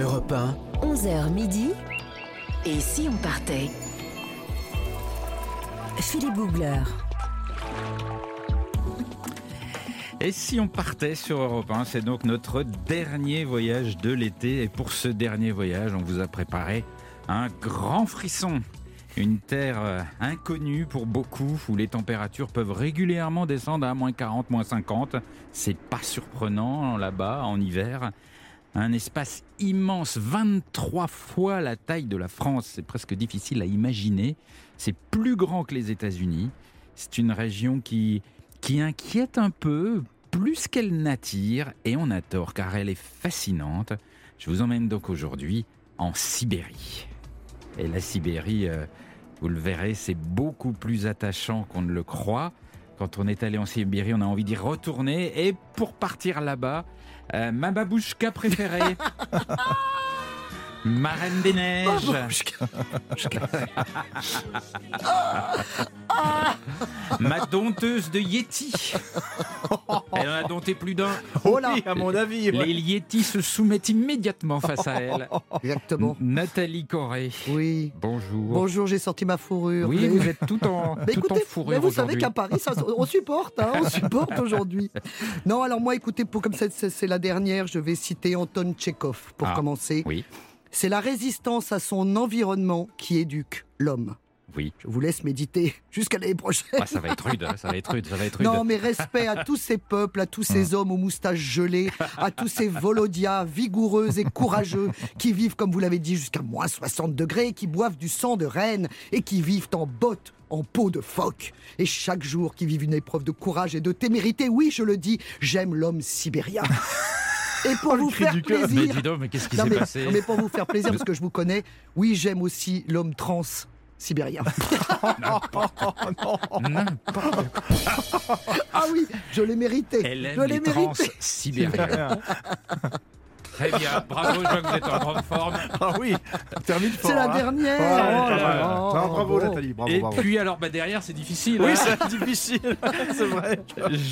Europe 1, 11h midi. Et si on partait? Philippe Googler. Et si on partait sur Europe 1, c'est donc notre dernier voyage de l'été. Et pour ce dernier voyage, on vous a préparé un grand frisson. Une terre euh, inconnue pour beaucoup, où les températures peuvent régulièrement descendre à moins 40, moins 50. C'est pas surprenant là-bas en hiver. Un espace immense, 23 fois la taille de la France. C'est presque difficile à imaginer. C'est plus grand que les États-Unis. C'est une région qui, qui inquiète un peu, plus qu'elle n'attire, et on a tort car elle est fascinante. Je vous emmène donc aujourd'hui en Sibérie. Et la Sibérie, euh, vous le verrez, c'est beaucoup plus attachant qu'on ne le croit. Quand on est allé en Sibérie, on a envie d'y retourner. Et pour partir là-bas, ma babouchka préférée. Ma reine des neiges. Ma dompteuse de Yeti. Elle en a dompté plus d'un. Oh là, à mon avis. ouais. Les Yétis se soumettent immédiatement face à elle. Exactement. Nathalie Corré. Oui. Bonjour. Bonjour, j'ai sorti ma fourrure. Oui, Mais- vous êtes tout en, Mais tout écoutez, en fourrure mais vous savez qu'à Paris, ça, on supporte, hein, on supporte aujourd'hui. Non, alors moi, écoutez, pour, comme c'est la dernière, je vais citer Anton Tchekhov pour Ah, commencer. Oui, C'est la résistance à son environnement qui éduque l'homme. oui. Je vous laisse méditer jusqu'à l'année prochaine. Ah, ça va être rude, hein, ça va être rude, ça va être rude. Non, mais respect à tous ces peuples, à tous ces hommes aux moustaches gelées, à tous ces Volodias vigoureux et courageux qui vivent, comme vous l'avez dit, jusqu'à moins 60 degrés, qui boivent du sang de reine et qui vivent en bottes en peau de phoque. Et chaque jour qui vivent une épreuve de courage et de témérité, oui, je le dis, j'aime l'homme sibérien. Et pour vous cri faire plaisir, Mais dis donc, mais qu'est-ce qui s'est passé non, mais pour vous faire plaisir, parce que je vous connais, oui, j'aime aussi l'homme trans sibérien. Ah oui, je l'ai mérité. Elle je aime l'ai les trans mérité. sibériens. Très bien, bravo, je vois que vous êtes en grande forme. Ah oui, termine fort. C'est la hein. dernière. Ouais, Oh. Non, bravo. Nathalie, bravo, Et bravo. puis alors, bah, derrière, c'est difficile. Oui, hein. c'est difficile, c'est vrai.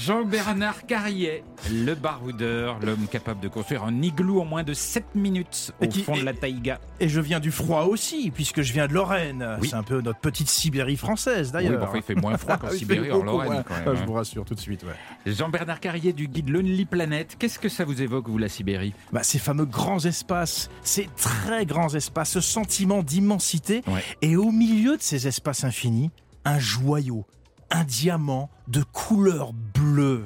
Jean-Bernard Carrier, le baroudeur, l'homme capable de construire un igloo en moins de 7 minutes au Et qui- fond de et- la taïga. Et je viens du froid aussi, puisque je viens de Lorraine. Oui. C'est un peu notre petite Sibérie française Oui, d'ailleurs. bah, enfin, il fait moins froid qu'en fait Sibérie, en Lorraine. moins. Quand même, Ah, Je hein. vous rassure tout de suite. Ouais. Jean-Bernard Carrier du guide Lonely Planet, qu'est-ce que ça vous évoque, vous, la Sibérie? Bah, ces fameux grands espaces, ces très grands espaces, ce sentiment d'immensité. Ouais. Et au milieu de ces espaces infinis, un joyau, un diamant de couleur bleue.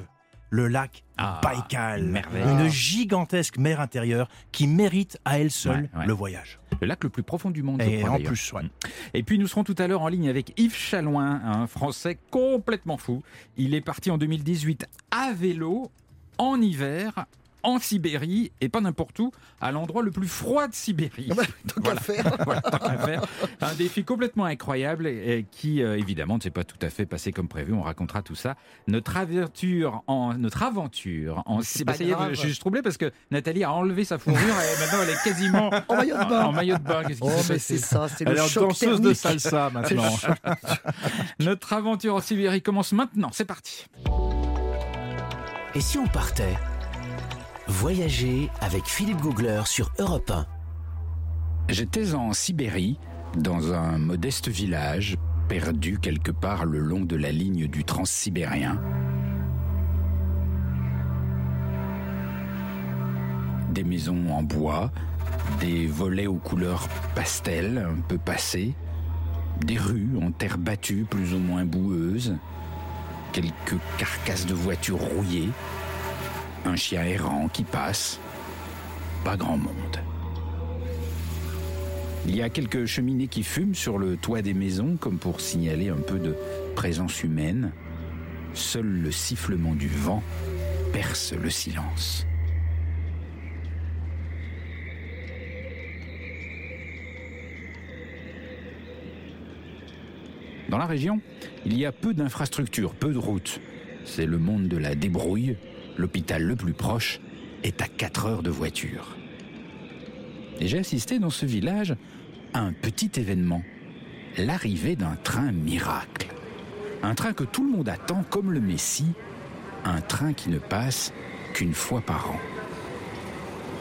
Le lac Ah, Baïkal, une gigantesque mer intérieure qui mérite à elle seule Ouais, ouais. le voyage. Le lac le plus profond du monde, je Et crois, en plus, ouais. Et puis nous serons tout à l'heure en ligne avec Yves Chalouin, un Français complètement fou. Il est parti en 2018 à vélo, en hiver, en Sibérie, et pas n'importe où, à l'endroit le plus froid de Sibérie. Bah, tant qu'à Voilà. faire. Voilà, tant qu'à faire. Un défi complètement incroyable et, qui, euh, évidemment, ne s'est pas tout à fait passé comme prévu. On racontera tout ça. Notre aventure en, notre aventure en Sibérie. pas Ça y est, grave. je suis juste troublé parce que Nathalie a enlevé sa fourrure et maintenant elle est quasiment En maillot de bain. en maillot de bain. Qu'est-ce qui Oh, s'est mais passé c'est ça, c'est Elle le est en choc danseuse thermique. de salsa maintenant. Notre aventure en Sibérie commence maintenant. C'est parti. Et si on partait Voyager avec Philippe Googler sur Europe 1. J'étais en Sibérie, dans un modeste village, perdu quelque part le long de la ligne du transsibérien. Des maisons en bois, des volets aux couleurs pastel un peu passées, des rues en terre battue plus ou moins boueuses, quelques carcasses de voitures rouillées, un chien errant qui passe, pas grand monde. Il y a quelques cheminées qui fument sur le toit des maisons comme pour signaler un peu de présence humaine. Seul le sifflement du vent perce le silence. Dans la région, il y a peu d'infrastructures, peu de routes. C'est le monde de la débrouille. L'hôpital le plus proche est à 4 heures de voiture. Et j'ai assisté dans ce village à un petit événement. L'arrivée d'un train miracle. Un train que tout le monde attend comme le Messie. Un train qui ne passe qu'une fois par an.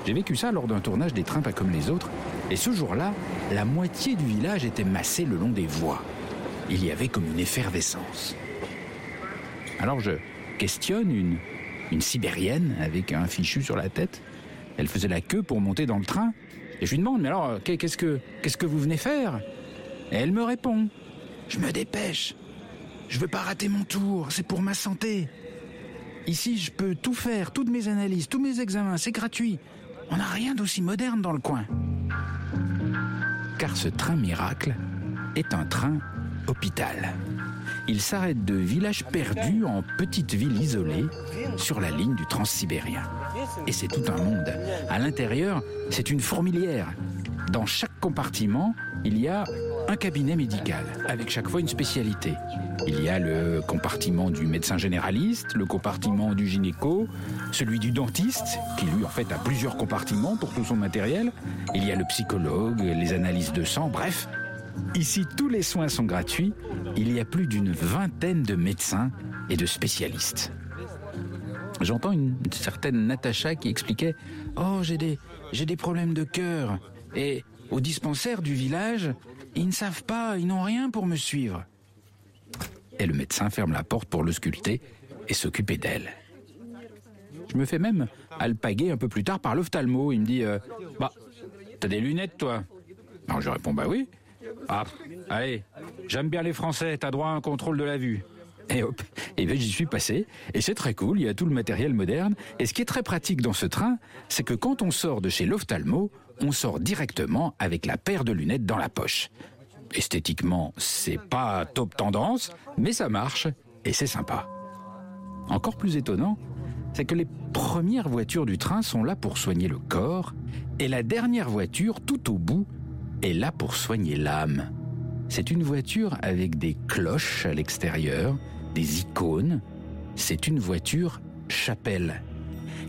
J'ai vécu ça lors d'un tournage des trains pas comme les autres. Et ce jour-là, la moitié du village était massée le long des voies. Il y avait comme une effervescence. Alors je questionne une, une Sibérienne avec un fichu sur la tête. Elle faisait la queue pour monter dans le train. Et je lui demande, mais alors, qu'est-ce que, vous venez faire? Et elle me répond, je me dépêche. Je veux pas rater mon tour, c'est pour ma santé. Ici, je peux tout faire, toutes mes analyses, tous mes examens, c'est gratuit. On n'a rien d'aussi moderne dans le coin. Car ce train miracle est un train hôpital. Il s'arrête de village perdu en petite ville isolée sur la ligne du transsibérien. Et c'est tout un monde. À l'intérieur, c'est une fourmilière. Dans chaque compartiment, il y a un cabinet médical, avec chaque fois une spécialité. Il y a le compartiment du médecin généraliste, le compartiment du gynéco, celui du dentiste, qui lui en fait a plusieurs compartiments pour tout son matériel. Il y a le psychologue, les analyses de sang, bref. Ici, tous les soins sont gratuits. Il y a plus d'une vingtaine de médecins et de spécialistes. J'entends une certaine Natacha qui expliquait Oh, j'ai des, j'ai des problèmes de cœur. Et au dispensaire du village, ils ne savent pas, ils n'ont rien pour me suivre. Et le médecin ferme la porte pour le sculpter et s'occuper d'elle. Je me fais même alpaguer un peu plus tard par l'ophtalmo. Il me dit euh, Bah, t'as des lunettes, toi? Alors je réponds Bah oui. Ah, allez, j'aime bien les Français, t'as droit à un contrôle de la vue. Et hop, et ben j'y suis passé, et c'est très cool, il y a tout le matériel moderne. Et ce qui est très pratique dans ce train, c'est que quand on sort de chez l'ophtalmo, on sort directement avec la paire de lunettes dans la poche. Esthétiquement, c'est pas top tendance, mais ça marche, et c'est sympa. Encore plus étonnant, c'est que les premières voitures du train sont là pour soigner le corps, et la dernière voiture, tout au bout, est là pour soigner l'âme. C'est une voiture avec des cloches à l'extérieur, des icônes. C'est une voiture chapelle.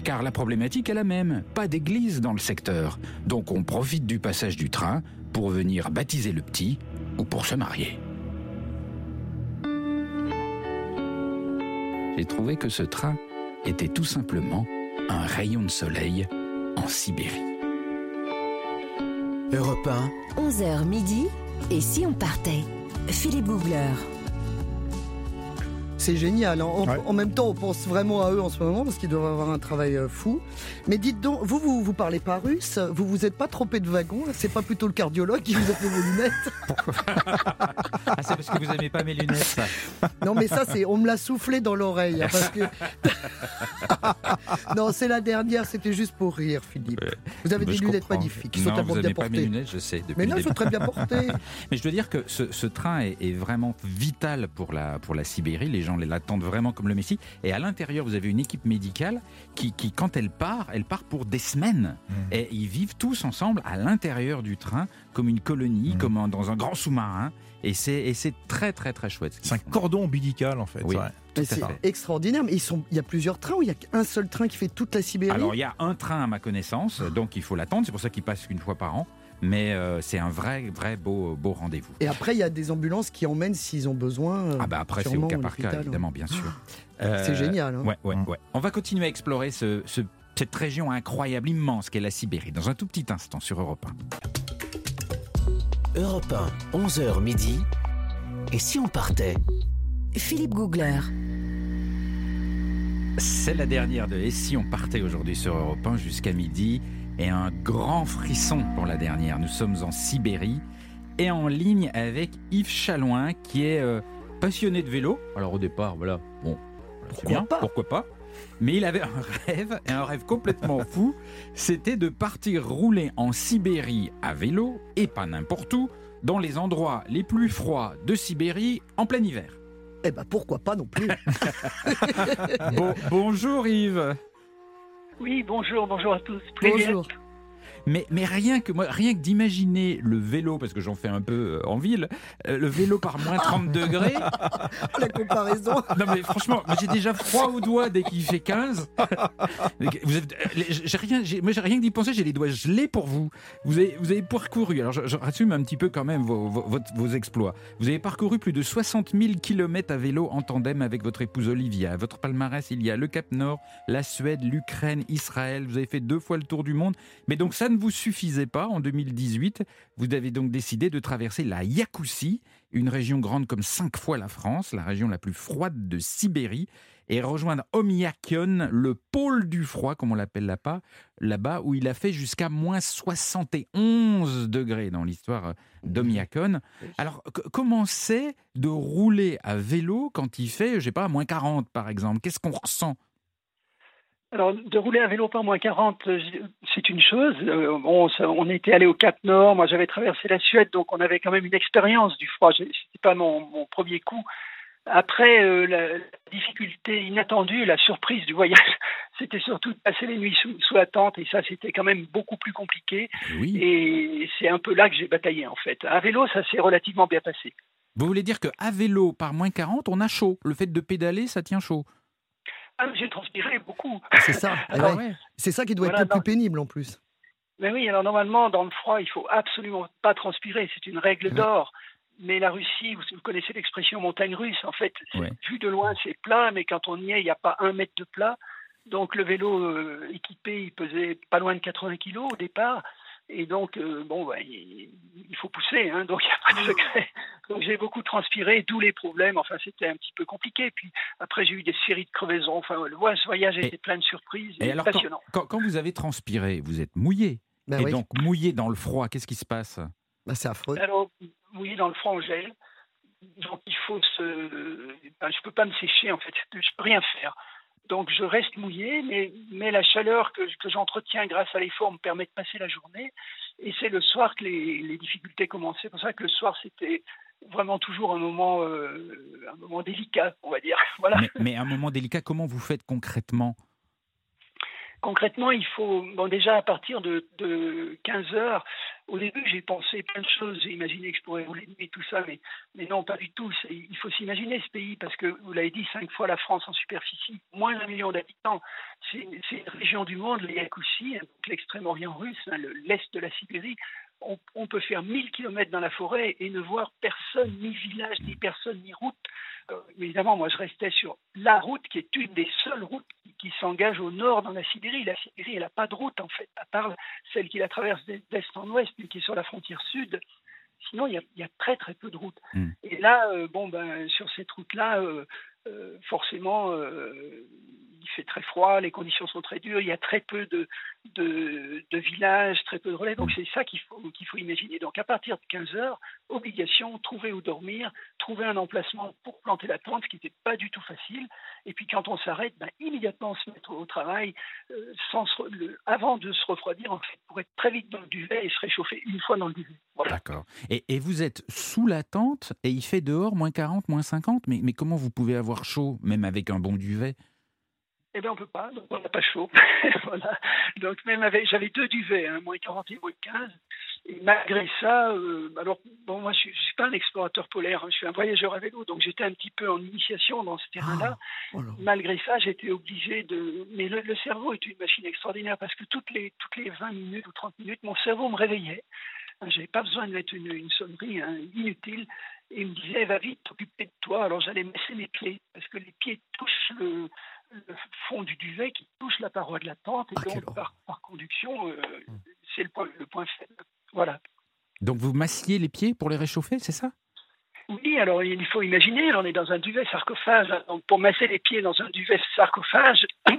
Car la problématique est la même, pas d'église dans le secteur. Donc on profite du passage du train pour venir baptiser le petit ou pour se marier. J'ai trouvé que ce train était tout simplement un rayon de soleil en Sibérie. Europe 1, 11h midi. Et si on partait? Philippe Googler. C'est génial. hein. En, Ouais. en même temps, on pense vraiment à eux en ce moment parce qu'ils doivent avoir un travail euh, fou. Mais dites donc, vous, vous, vous parlez pas russe Vous vous êtes pas trompé de wagon là C'est pas plutôt le cardiologue qui vous a fait vos lunettes? Ah, c'est parce que vous aimez pas mes lunettes, ça. Non, mais ça, c'est on me l'a soufflé dans l'oreille. hein, parce que... non, c'est la dernière, c'était juste pour rire, Philippe. Vous avez Bah, des lunettes comprends. magnifiques, qui sont Non, tellement vous bien pas mes portées. lunettes, je sais. Mais non, ils sont très bien portées. Mais je dois dire que ce, ce train est, est vraiment vital pour la, pour la Sibérie. Les gens l'attendent vraiment comme le Messie. Et à l'intérieur, vous avez une équipe médicale qui, qui, quand elle part, elle part pour des semaines. Mmh. Et ils vivent tous ensemble à l'intérieur du train, comme une colonie, Mhm. comme un- dans un grand sous-marin. Et c'est et c'est très, très, très chouette. ce C'est un font. cordon ombilical en fait. Oui. ouais. C'est extraordinaire. Mais ils sont... il y a plusieurs trains ou il y a qu'un seul train qui fait toute la Sibérie? Alors, il y a un train à ma connaissance, donc il faut l'attendre. C'est pour ça qu'il passe qu'une fois par an. Mais euh, c'est un vrai, vrai beau, beau rendez-vous. Et après, il y a des ambulances qui emmènent s'ils ont besoin. euh, Ah bah après c'est au cas par cas l'hôpital, évidemment bien sûr. C'est Euh, génial. hein. Ouais ouais Mm. ouais. On va continuer à explorer ce, ce- cette région incroyable, immense qu'est la Sibérie dans un tout petit instant sur Europe 1. Europe 1, 11h midi. Et si on partait? Philippe Googler. C'est la dernière de Et si on partait aujourd'hui sur Europe 1 jusqu'à midi? Et un grand frisson pour la dernière. Nous sommes en Sibérie et en ligne avec Yves Chalouin qui est euh, passionné de vélo. Alors au départ, voilà, bon, Pourquoi bien, pas pourquoi pas. Mais il avait un rêve, et un rêve complètement fou, c'était de partir rouler en Sibérie à vélo, et pas n'importe où, dans les endroits les plus froids de Sibérie en plein hiver. Eh ben pourquoi pas non plus Bon- bonjour Yves oui, bonjour, bonjour à tous. Mais, mais rien que moi, rien que d'imaginer le vélo, parce que j'en fais un peu euh, en ville, euh, le vélo par moins 30 degrés. La comparaison. Non mais franchement, j'ai déjà froid aux doigts dès qu'il fait 15. Vous avez- euh, j'ai rien, j'ai- moi j'ai rien que d'y penser, j'ai les doigts gelés pour vous. Vous avez, vous avez parcouru, alors je, je résume un petit peu quand même vos, vos, exploits. Vous avez parcouru plus de 60 000 km à vélo en tandem avec votre épouse Olivia. À votre palmarès, il y a le Cap Nord, la Suède, l'Ukraine, Israël. Vous avez fait deux fois le tour du monde. Mais donc ça ne vous suffisait pas. En 2018, vous avez donc décidé de traverser la Yakoussie, une région grande comme cinq fois la France, la région la plus froide de Sibérie, et rejoindre Omiakon, le pôle du froid, comme on l'appelle là-bas, là-bas, où il a fait jusqu'à moins 71 degrés dans l'histoire d'Omiakon. Alors, comment c'est de rouler à vélo quand il fait, je sais pas, moins 40 par exemple? Qu'est-ce qu'on ressent Alors, de rouler à vélo par moins 40, euh, c'est une chose. Euh, bon, ça- on était allé au Cap Nord. Moi, j'avais traversé la Suède, donc on avait quand même une expérience du froid. J'ai- C'était pas mon, mon premier coup. Après, euh, la, la difficulté inattendue, la surprise du voyage, c'était surtout de passer les nuits sous, sous la tente, et ça, c'était quand même beaucoup plus compliqué. Oui. Et c'est un peu là que j'ai bataillé, en fait. À vélo, ça s'est relativement bien passé. Vous voulez dire qu'à vélo par moins 40, on a chaud Le fait de pédaler, ça tient chaud Ah, j'ai transpiré beaucoup. C'est ça. Alors, ouais. C'est ça qui doit Voilà, être le plus pénible en plus. Mais oui, alors normalement, dans le froid, il faut absolument pas transpirer. C'est une règle d'or. Mais la Russie, vous, vous connaissez l'expression montagne russe. En fait, Ouais. vu de loin, c'est plat, mais quand on y est, il n'y a pas un mètre de plat. Donc le vélo euh, équipé, il pesait pas loin de 80 kilos au départ. Et donc, euh, bon, bah, il, il faut pousser, hein, donc il n'y a pas de secret. Donc j'ai beaucoup transpiré, d'où les problèmes. Enfin, c'était un petit peu compliqué. Puis après, j'ai eu des séries de crevaisons. Enfin, le voyage- été plein de surprises Et et, alors, quand, passionnant. quand- quand vous avez transpiré, vous êtes mouillé. Ben et oui. donc, mouillé dans le froid, qu'est-ce qui se passe? Ben, c'est affreux. Alors, oui, dans le froid, on gèle. Donc, il faut se. ben, je ne peux pas me sécher, en fait. Je ne peux rien faire. Donc, je reste mouillé, mais, mais la chaleur que, j'entretiens grâce à l'effort me permet de passer la journée. Et c'est le soir que les, les difficultés commencent. C'est pour ça que le soir, c'était vraiment toujours un moment, euh, un moment délicat, on va dire. Voilà. mais un moment délicat, comment vous faites concrètement? Concrètement, il faut, bon, déjà à partir de, de 15 heures, au début j'ai pensé plein de choses, j'ai imaginé que je pourrais rouler de nuit, tout ça, mais, non, pas du tout. Il faut s'imaginer ce pays, parce que vous l'avez dit, cinq fois la France en superficie, moins d'un million d'habitants. C'est une région du monde, les Yakoussi, hein, l'extrême-orient russe, hein, le- l'est de la Sibérie. On, on peut faire 1000 kilomètres dans la forêt et ne voir personne, ni village, ni personne, ni route. Euh, évidemment, moi, je restais sur la route qui est une des seules routes qui, qui s'engage au nord dans la Sibérie. La Sibérie, elle n'a pas de route, en fait, à part celle qui la traverse d'est en ouest, mais qui est sur la frontière sud. Sinon, il y a, il y a très, très peu de routes. Mm. Et là, euh, bon, ben, sur cette route-là, euh, euh, forcément, euh, il fait très froid, les conditions sont très dures, il y a très peu de, de, villages, très peu de relais. Donc, c'est ça qu'il faut, faut imaginer. Donc, à partir de 15 heures, obligation, trouver où dormir, trouver un emplacement pour planter la tente, ce qui n'était pas du tout facile. Et puis, quand on s'arrête, ben, immédiatement se mettre au travail, euh, sans avant de se refroidir, pour être très vite dans le duvet et se réchauffer une fois dans le duvet. D'accord. Et, et vous êtes sous la tente et il fait dehors moins 40, moins 50 mais, mais comment vous pouvez avoir chaud, même avec un bon duvet Eh bien, on peut pas, donc on n'a pas chaud. voilà. Donc, même avec, j'avais deux duvets, hein, moins 40 et moins 15. Et malgré ça, euh, alors, bon, moi, je ne suis pas un explorateur polaire, hein, je suis un voyageur à vélo, donc j'étais un petit peu en initiation dans ce terrain-là. Oh là. Malgré ça, j'étais obligé de. Mais le, le cerveau est une machine extraordinaire parce que toutes les, toutes les 20 minutes ou 30 minutes, mon cerveau me réveillait. Je n'avais pas besoin de mettre une, une sonnerie hein, inutile. Et il me disait, va vite, t'occuper de toi. Alors j'allais masser mes pieds parce que les pieds touchent le, le fond du duvet qui touche la paroi de la tente. Et Ah, donc, par, par conduction, euh, c'est le point, le point faible. Voilà. Donc vous massiez les pieds pour les réchauffer, c'est ça? Oui, alors il faut imaginer, on est dans un duvet sarcophage. hein. Donc pour masser les pieds dans un duvet sarcophage,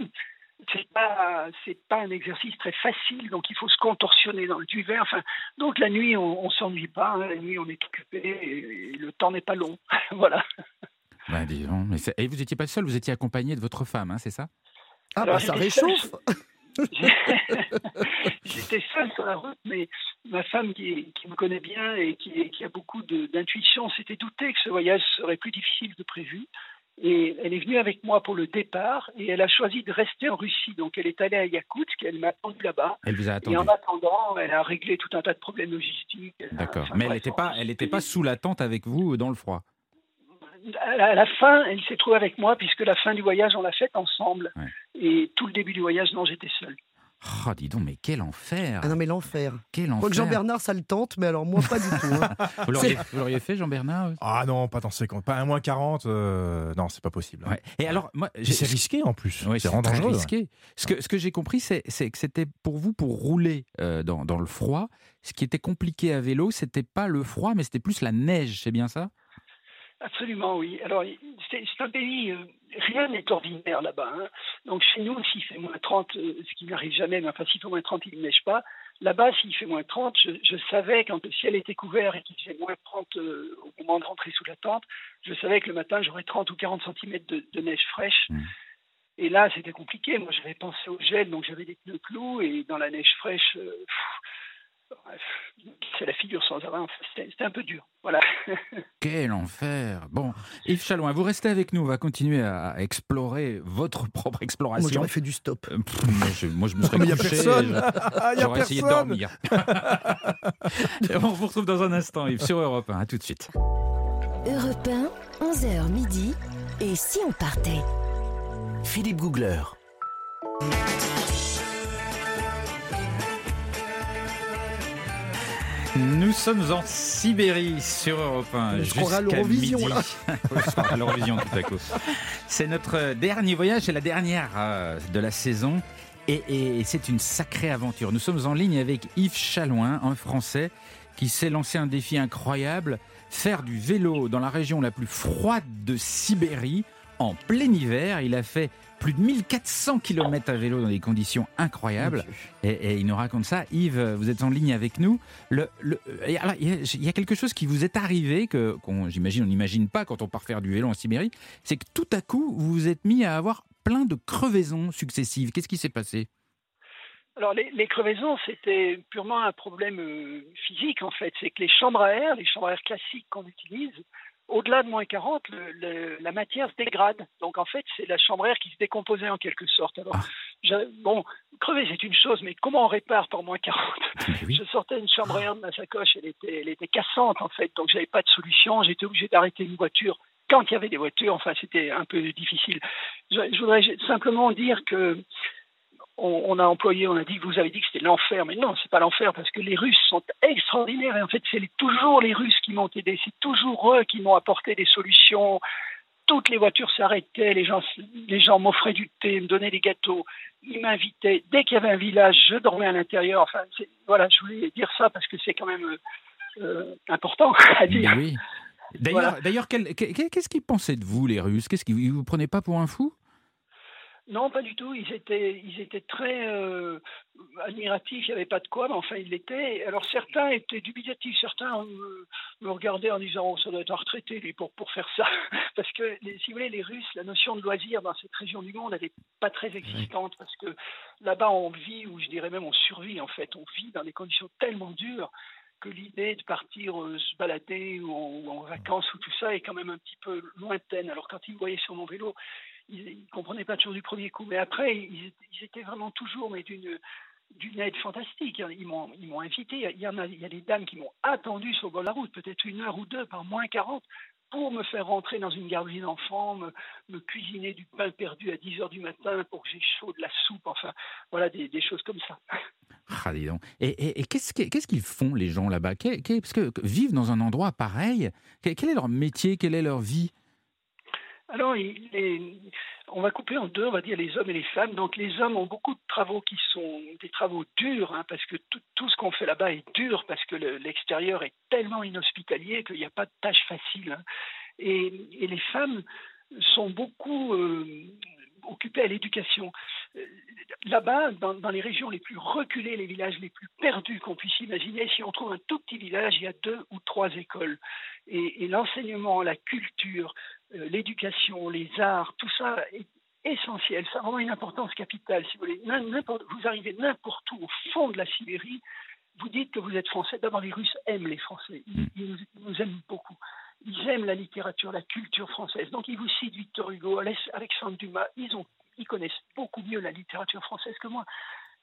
c'est pas c'est pas un exercice très facile. Donc il faut se contorsionner dans le duvet. Enfin, donc la nuit on, on s'ennuie pas. hein. La nuit on est occupé et, et le temps n'est pas long. voilà. ben, dis donc, mais Et vous n'étiez pas seul, vous étiez accompagné de votre femme, hein, c'est ça? Ah, Alors, bah, ça j'étais seul réchauffe. J'étais seul sur la route, mais ma femme qui, qui me connaît bien et qui, qui a beaucoup d'intuition s'était doutée que ce voyage serait plus difficile que prévu. Et elle est venue avec moi pour le départ et elle a choisi de rester en Russie. Donc elle est allée à Yakoutsk, elle m'a attendu là-bas. Elle vous a attendu. Et en attendant, elle a réglé tout un tas de problèmes logistiques. D'accord. Enfin, Mais elle n'était pas, elle était pas sous la tente avec vous dans le froid. à la, à la fin, elle s'est trouvée avec moi puisque la fin du voyage, on l'a faite ensemble. Ouais. Et tout le début du voyage, non, j'étais seul. Oh, dis donc, mais quel enfer Ah non, mais l'enfer. Quel enfer Jean-Bernard, ça le tente, mais alors moi, pas du tout. hein. Vous l'auriez- fait, Jean-Bernard Ah non, pas dans ces comptes. Pas un moins 40, euh, non, c'est pas possible. Ouais. Et alors, moi, C'est risqué en plus. Ouais, c'est dangereux. risqué. Ce que, ce que j'ai compris, c'est c'est que c'était pour vous, pour rouler euh, dans, dans le froid, ce qui était compliqué à vélo, c'était pas le froid, mais c'était plus la neige, c'est bien ça? Absolument, oui. Alors, c'est un pays, euh, rien n'est ordinaire là-bas. hein. Donc, chez nous, s'il fait moins 30, euh, ce qui n'arrive jamais, mais enfin, s'il fait moins 30, il ne neige pas. Là-bas, s'il fait moins 30, je, je savais, quand le ciel était couvert et qu'il faisait moins 30 euh, au moment de rentrer sous la tente, je savais que le matin, j'aurais 30 ou 40 cm de, de neige fraîche. Mm. Et là, c'était compliqué. Moi, j'avais pensé au gel, donc j'avais des pneus clous, et dans la neige fraîche, euh, pff, c'est la figure sans arrêt. Enfin, C'était un peu dur. Voilà. Quel enfer Bon, Yves Chalouin, vous restez avec nous, on va continuer à explorer votre propre Moi, exploration. j'aurais fait du stop. Euh, pff, moi, je, moi, je me serais il a couché, personne. je- Ah, a J'aurais essayé de dormir. Et on vous retrouve dans un instant, Yves, sur Europe 1. À tout de suite. Europe 1, 11h midi. Et si on partait? Philippe Googler. Nous sommes en Sibérie sur Europe 1. On se croirait à jusqu'à l'Eurovision, l'Eurovision tout à coup. C'est notre dernier voyage, c'est la dernière euh, de la saison. Et, et- et c'est une sacrée aventure. Nous sommes en ligne avec Yves Chalouin, un Français qui s'est lancé un défi incroyable faire du vélo dans la région la plus froide de Sibérie en plein hiver. Il a fait plus de 1400 km à vélo dans des conditions incroyables. Et, et il nous raconte ça. Yves, vous êtes en ligne avec nous. Le, le- et alors, il y, a, il y a quelque chose qui vous est arrivé que, qu'on- j'imagine, on n'imagine pas quand on part faire du vélo en Sibérie. C'est que tout à coup, vous vous êtes mis à avoir plein de crevaisons successives. Qu'est-ce qui s'est passé? Alors les, les crevaisons, c'était purement un problème euh, physique en fait. C'est que les chambres à air, les chambres à air classiques qu'on utilise, au-delà de moins 40, le- le- la matière se dégrade. Donc en fait, c'est la chambre air qui se décomposait en quelque sorte. Alors, Ah. je- bon, crever c'est une chose, mais comment on répare par moins 40 Mais oui. Je sortais une chambre air de ma sacoche, elle était, elle était cassante en fait, donc j'avais pas de solution. J'étais obligé d'arrêter une voiture quand il y avait des voitures. Enfin, c'était un peu difficile. Je, je voudrais simplement dire que on, on a employé, on a dit que vous avez dit que c'était l'enfer, mais non, c'est pas l'enfer parce que les Russes sont extraordinaires et en fait c'est les- toujours les Russes qui m'ont aidé, c'est toujours eux qui m'ont apporté des solutions. Toutes les voitures s'arrêtaient, les gens, les gens m'offraient du thé, me donnaient des gâteaux, ils m'invitaient. Dès qu'il y avait un village, je dormais à l'intérieur. Enfin, c'est- voilà, je voulais dire ça parce que c'est quand même euh, important à dire. Oui. D'ailleurs, Voilà. d'ailleurs, quel- quel- qu'est-ce qu'ils pensaient de vous, les Russes? Qu'est-ce qu'ils ils vous prenaient pas pour un fou? Non, pas du tout. Ils étaient, ils étaient très euh, admiratifs. Il n'y avait pas de quoi, mais enfin, ils l'étaient. Alors certains étaient dubitatifs. Certains me, me regardaient en disant oh, ça doit être un retraité lui pour pour faire ça. Parce que les- si vous voulez, les Russes, la notion de loisir dans cette région du monde, elle n'est pas très existante parce que là-bas on vit ou je dirais même on survit en fait. On vit dans des conditions tellement dures que l'idée de partir euh, se balader ou en, vacances ou tout ça est quand même un petit peu lointaine. Alors quand ils me voyaient sur mon vélo, ils ne comprenaient pas toujours du premier coup. Mais après, ils, étaient vraiment toujours mais d'une d'une aide fantastique. Ils m'ont invité. Il y en a, il y a des dames qui m'ont attendu sur le bord de la route, peut-être une heure ou deux par moins 40 pour me faire rentrer dans une garderie d'enfants, me, cuisiner du pain perdu à 10 heures du matin pour que j'ai chaud de la soupe, enfin, voilà, des choses comme ça. Ah, dis donc. Et, et- qu'est-ce que- qu'est-ce qu'ils font, les gens là-bas? Qu'est- Parce que vivre dans un endroit pareil, quel est leur métier? Quelle est leur vie? Alors, on va couper en deux, on va dire les hommes et les femmes. Donc, les hommes ont beaucoup de travaux qui sont des travaux durs, hein, parce que tout, tout ce qu'on fait là-bas est dur, parce que le- l'extérieur est tellement inhospitalier qu'il n'y a pas de tâche facile. hein. Et, et les femmes sont beaucoup euh, occupées à l'éducation. Euh, Là-bas, dans, dans les régions les plus reculées, les villages les plus perdus qu'on puisse imaginer, si on trouve un tout petit village, il y a deux ou trois écoles. Et, et l'enseignement, la culture, euh, l'éducation, les arts, tout ça est essentiel. Ça a vraiment une importance capitale, si vous voulez. Vous arrivez n'importe où, au fond de la Sibérie, vous dites que vous êtes français. D'abord, les Russes aiment les Français. Ils, ils nous aiment beaucoup. Ils aiment la littérature, la culture française. Donc ils vous citent Victor Hugo, Alexandre Dumas, ils, connaissent beaucoup mieux la littérature française que moi.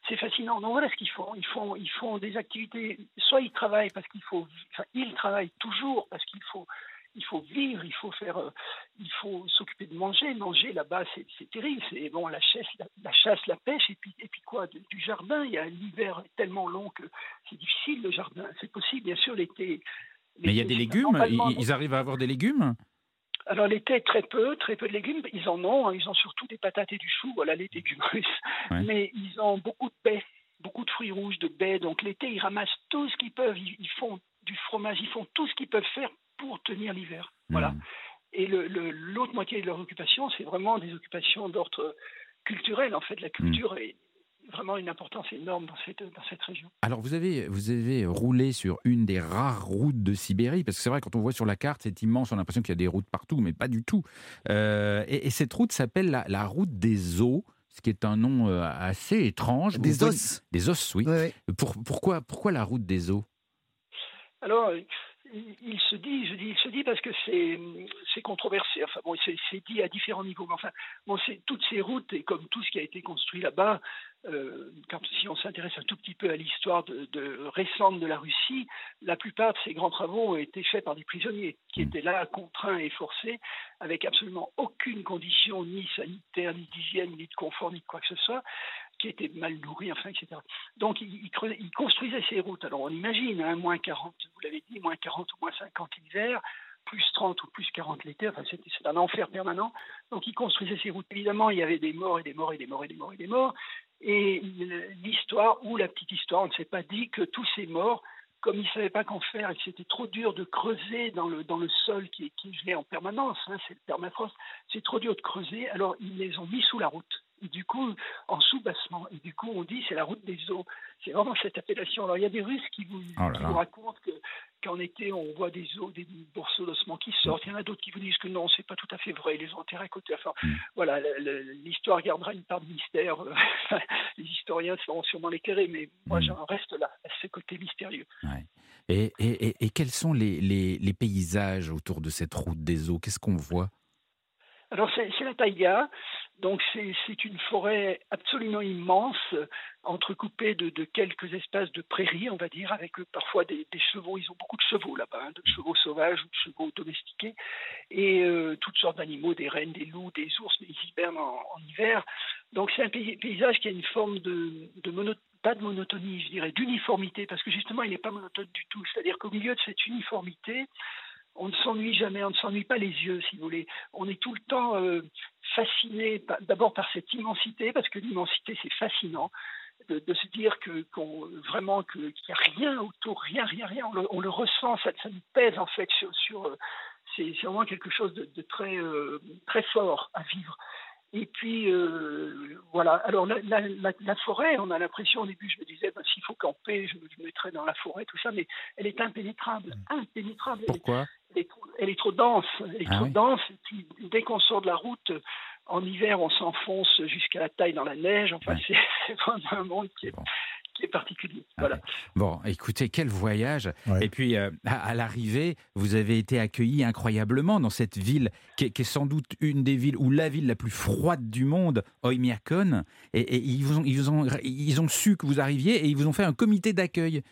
C'est fascinant. Donc voilà ce qu'ils font. Ils font, ils font des activités. Soit ils travaillent parce qu'il faut, enfin ils travaillent toujours parce qu'il faut il faut vivre, il faut faire, euh, il faut s'occuper de manger. Manger là-bas, c'est terrible. C'est bon, la chasse, la, chasse, la pêche, et puis, et puis quoi, du jardin. Il y a l'hiver tellement long que c'est difficile le jardin. C'est possible, bien sûr, l'été. Mais il y a des légumes. Ils, arrivent à avoir des légumes. Alors l'été, très peu, très peu de légumes. Ils en ont. Hein. Ils ont surtout des patates et du chou. Voilà les légumes Mais ils ont beaucoup de baies, beaucoup de fruits rouges, de baies. Donc l'été, ils ramassent tout ce qu'ils peuvent. ils font du fromage. Ils font tout ce qu'ils peuvent faire pour tenir l'hiver. Voilà. Hmm. Et l'autre moitié de leur occupation, c'est vraiment des occupations d'ordre culturel. En fait, la culture hmm. est vraiment une importance énorme dans cette, dans cette région. Alors, vous avez, vous avez roulé sur une des rares routes de Sibérie, parce que c'est vrai, quand on voit sur la carte, c'est immense, on a l'impression qu'il y a des routes partout, mais pas du tout. Euh, et, cette route s'appelle la, route des eaux ce qui est un nom euh, assez étrange. Des os. Des os, oui. Pour, pourquoi, pourquoi la route des eaux? Alors, il se dit, je dis, il se dit parce que c'est, controversé. Enfin bon, c'est, dit à différents niveaux. Mais enfin, bon, toutes ces routes et comme tout ce qui a été construit là-bas, euh, quand, si on s'intéresse un tout petit peu à l'histoire de, récente de la Russie, la plupart de ces grands travaux ont été faits par des prisonniers qui étaient là contraints et forcés, avec absolument aucune condition ni sanitaire, ni d'hygiène, ni de confort, ni de quoi que ce soit qui étaient mal nourris, enfin, etc. Donc, ils, construisaient ces routes. Alors, on imagine, hein, moins 40, vous l'avez dit, moins 40 ou moins 50 l'hiver, plus 30 ou plus 40 l'été, c'est un enfer permanent. Donc, ils construisaient ces routes. Évidemment, il y avait des morts et des morts et des morts et des morts et des morts. Et l'histoire, ou la petite histoire, on ne s'est pas dit que tous ces morts, comme ils ne savaient pas qu'en faire et que c'était trop dur de creuser dans le, sol qui, qui gelait en permanence, hein, c'est le permafrost, c'est trop dur de creuser, alors ils les ont mis sous la route du coup, en sous-bassement. Et du coup, on dit c'est la route des eaux. C'est vraiment cette appellation. Alors, il y a des Russes qui vous, oh racontent qu'en été, on voit des eaux, des morceaux d'ossement qui sortent. Il y en a d'autres qui vous disent que non, c'est pas tout à fait vrai. Ils les ont enterrés à côté. Enfin, mm. voilà, l'histoire gardera une part de mystère. les historiens seront sûrement l'éclairer, mais moi, mm. j'en reste là, à ce côté mystérieux. Et, et, et, quels sont les, les, les paysages autour de cette route des eaux? Qu'est-ce qu'on voit? Alors c'est la taïga, donc c'est une forêt absolument immense, entrecoupée de, quelques espaces de prairies, on va dire, avec euh, parfois des, chevaux. Ils ont beaucoup de chevaux là-bas, hein, de chevaux sauvages ou de chevaux domestiqués, et euh, toutes sortes d'animaux, des rennes, des loups, des ours, mais ils hibernent en, hiver. Donc c'est un paysage qui a une forme de, de pas de monotonie, je dirais, d'uniformité, parce que justement, il n'est pas monotone du tout. C'est-à-dire qu'au milieu de cette uniformité, on ne s'ennuie jamais, on ne s'ennuie pas les yeux, si vous voulez. On est tout le temps euh, fasciné d'abord par cette immensité, parce que l'immensité, c'est fascinant. De, se dire que vraiment qu'il n'y a rien autour, rien, rien, rien. On le, ressent, ça, ça, nous pèse en fait sur. Euh, c'est vraiment quelque chose de, très euh, très fort à vivre. Et puis, euh, voilà. Alors, la, forêt, on a l'impression, au début, je me disais, ben, s'il faut camper, je me mettrais dans la forêt, tout ça, mais elle est impénétrable. Mm. Impénétrable. Pourquoi? elle est, trop dense. Elle est ah trop dense. Et puis, dès qu'on sort de la route, en hiver, on s'enfonce jusqu'à la taille dans la neige. Enfin, c'est vraiment un monde qui est, particulier. Ah voilà. Bon, écoutez, quel voyage. Et puis, euh, à, l'arrivée, vous avez été accueilli incroyablement dans cette ville qui est, sans doute une des villes ou la ville la plus froide du monde, Oymyakon. Et, ils, vous ont, ils, ont, ils ont su que vous arriviez et ils vous ont fait un comité d'accueil.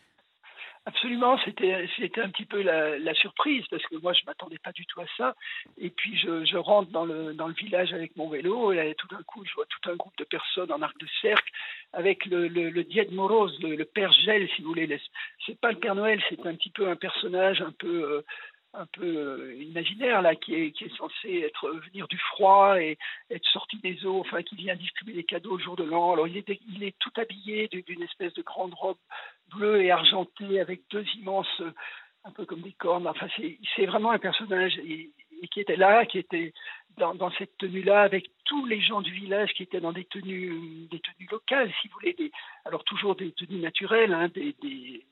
Absolument, c'était c'était un petit peu la, surprise parce que moi je m'attendais pas du tout à ça. Et puis je, rentre dans le dans le village avec mon vélo et tout d'un coup je vois tout un groupe de personnes en arc de cercle avec le le, le Died Moros, le, Père Gel si vous voulez. C'est pas le Père Noël, c'est un petit peu un personnage un peu euh, euh, imaginaire là, qui est, censé être venir du froid et être sorti des eaux, enfin qui vient distribuer des cadeaux au jour de l'an. Alors il est, tout habillé d'une espèce de grande robe bleue et argentée avec deux immenses, un peu comme des cornes. Enfin c'est vraiment un personnage qui était là, qui était dans, dans cette tenue-là, avec tous les gens du village qui étaient dans des tenues, des tenues locales, si vous voulez. Des, alors toujours des tenues naturelles, hein, des, des